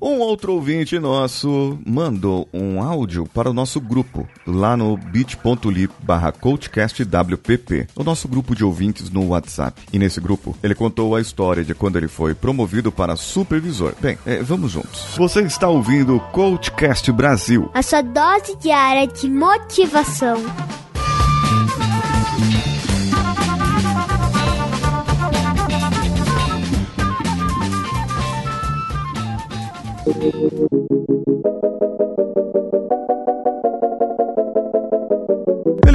Um outro ouvinte nosso mandou um áudio para o nosso grupo, lá no bit.ly barra coachcastwpp, o nosso grupo de ouvintes no WhatsApp. E nesse grupo, ele contou a história de quando ele foi promovido para supervisor. Bem, é, vamos juntos. Você está ouvindo o Coachcast Brasil. A sua dose diária de motivação. Thank you.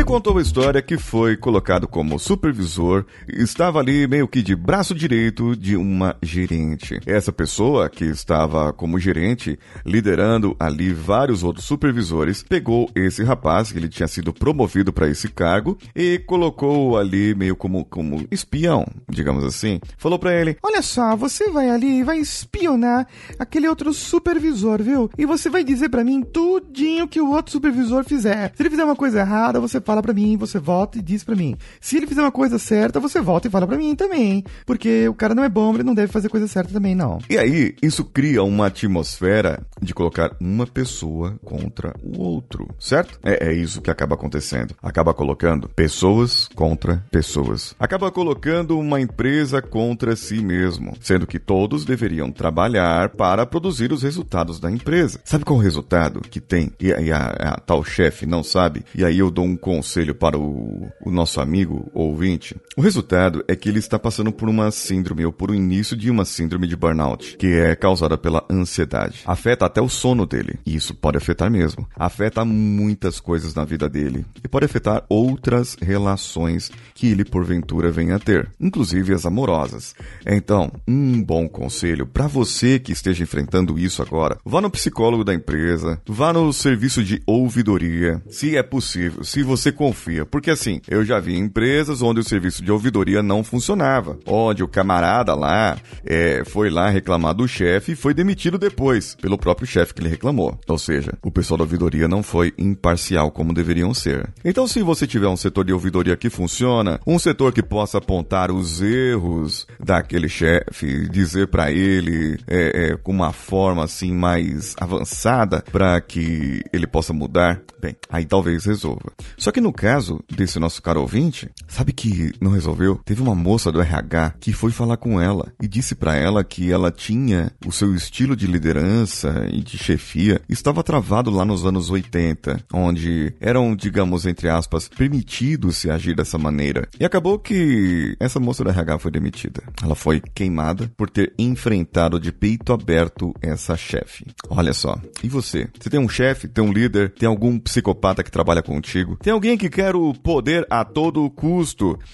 Contou a história que foi colocado como supervisor e estava ali meio que de braço direito de uma gerente. Essa pessoa que estava como gerente, liderando ali vários outros supervisores, pegou esse rapaz, que ele tinha sido promovido para esse cargo, e colocou ali meio como, como espião, digamos assim. Falou para ele: Olha só, você vai ali e vai espionar aquele outro supervisor, viu? E você vai dizer para mim tudinho que o outro supervisor fizer. Se ele fizer uma coisa errada, você fala para mim, você volta e diz para mim. Se ele fizer uma coisa certa, você volta e fala para mim também. Porque o cara não é bom, ele não deve fazer coisa certa também, não. E aí, isso cria uma atmosfera de colocar uma pessoa contra o outro, certo? É, é isso que acaba acontecendo. Acaba colocando pessoas contra pessoas. Acaba colocando uma empresa contra si mesmo, sendo que todos deveriam trabalhar para produzir os resultados da empresa. Sabe qual o resultado que tem e, e a, a tal chefe não sabe? E aí eu dou um conselho para o, o nosso amigo ouvinte. O resultado é que ele está passando por uma síndrome ou por um início de uma síndrome de burnout, que é causada pela ansiedade. Afeta até o sono dele. E isso pode afetar mesmo. Afeta muitas coisas na vida dele. E pode afetar outras relações que ele porventura venha a ter, inclusive as amorosas. Então, um bom conselho para você que esteja enfrentando isso agora, vá no psicólogo da empresa, vá no serviço de ouvidoria, se é possível, se você confia. Porque assim, eu já vi empresas onde o serviço de ouvidoria não funcionava, onde o camarada lá é, foi lá reclamar do chefe e foi demitido depois pelo próprio chefe que ele reclamou. Ou seja, o pessoal da ouvidoria não foi imparcial como deveriam ser. Então, se você tiver um setor de ouvidoria que funciona, um setor que possa apontar os erros daquele chefe, dizer para ele é, é, com uma forma assim mais avançada para que ele possa mudar, bem, aí talvez resolva. Só que no caso desse nosso caro ouvinte, sabe que não resolveu? Teve uma moça do RH que foi falar com ela e disse para ela que ela tinha o seu estilo de liderança e de chefia estava travado lá nos anos 80, onde eram, digamos, entre aspas, permitido se agir dessa maneira. E acabou que essa moça do RH foi demitida. Ela foi queimada por ter enfrentado de peito aberto essa chefe. Olha só. E você? Você tem um chefe, tem um líder, tem algum psicopata que trabalha contigo? Tem alguém que quer o poder a todo custo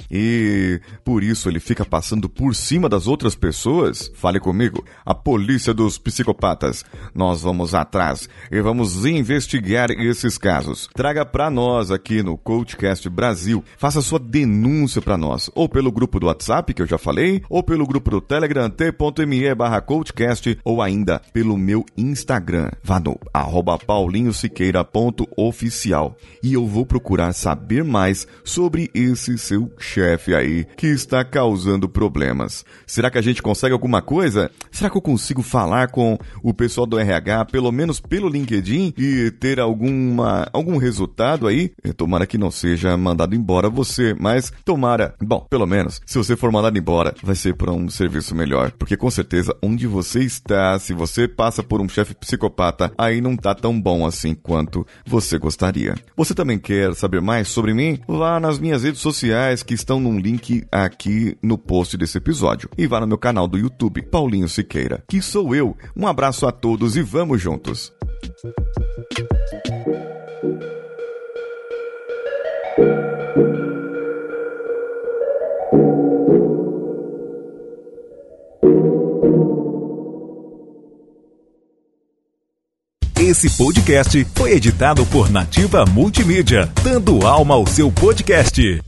e por isso ele fica passando por cima das outras pessoas? Fale comigo. A polícia dos psicopatas. Nós vamos atrás e vamos investigar esses casos. Traga para nós aqui no Coachcast Brasil. Faça sua denúncia para nós, ou pelo grupo do WhatsApp que eu já falei, ou pelo grupo do Telegram t.me barra coachcast, ou ainda pelo meu Instagram. Vá no paulinhosiqueira.oficial e eu vou procurar saber mais sobre esse seu chefe aí que está causando problemas. Será que a gente consegue alguma coisa? Será que eu consigo falar com o pessoal do RH, pelo menos pelo LinkedIn, e ter alguma, algum resultado aí? Tomara que não seja mandado embora você, mas tomara. Bom, pelo menos, se você for mandado embora, vai ser para um serviço melhor. Porque com certeza, onde você está, se você passa por um chefe psicopata, aí não tá tão bom assim quanto você gostaria. Você também quer saber mais sobre mim? Vá nas minhas redes sociais que estão num link aqui no post desse episódio. E vá no meu canal do YouTube, Paulinho Siqueira, que sou eu. Um abraço a todos e vamos juntos. Esse podcast foi editado por Nativa Multimídia, dando alma ao seu podcast.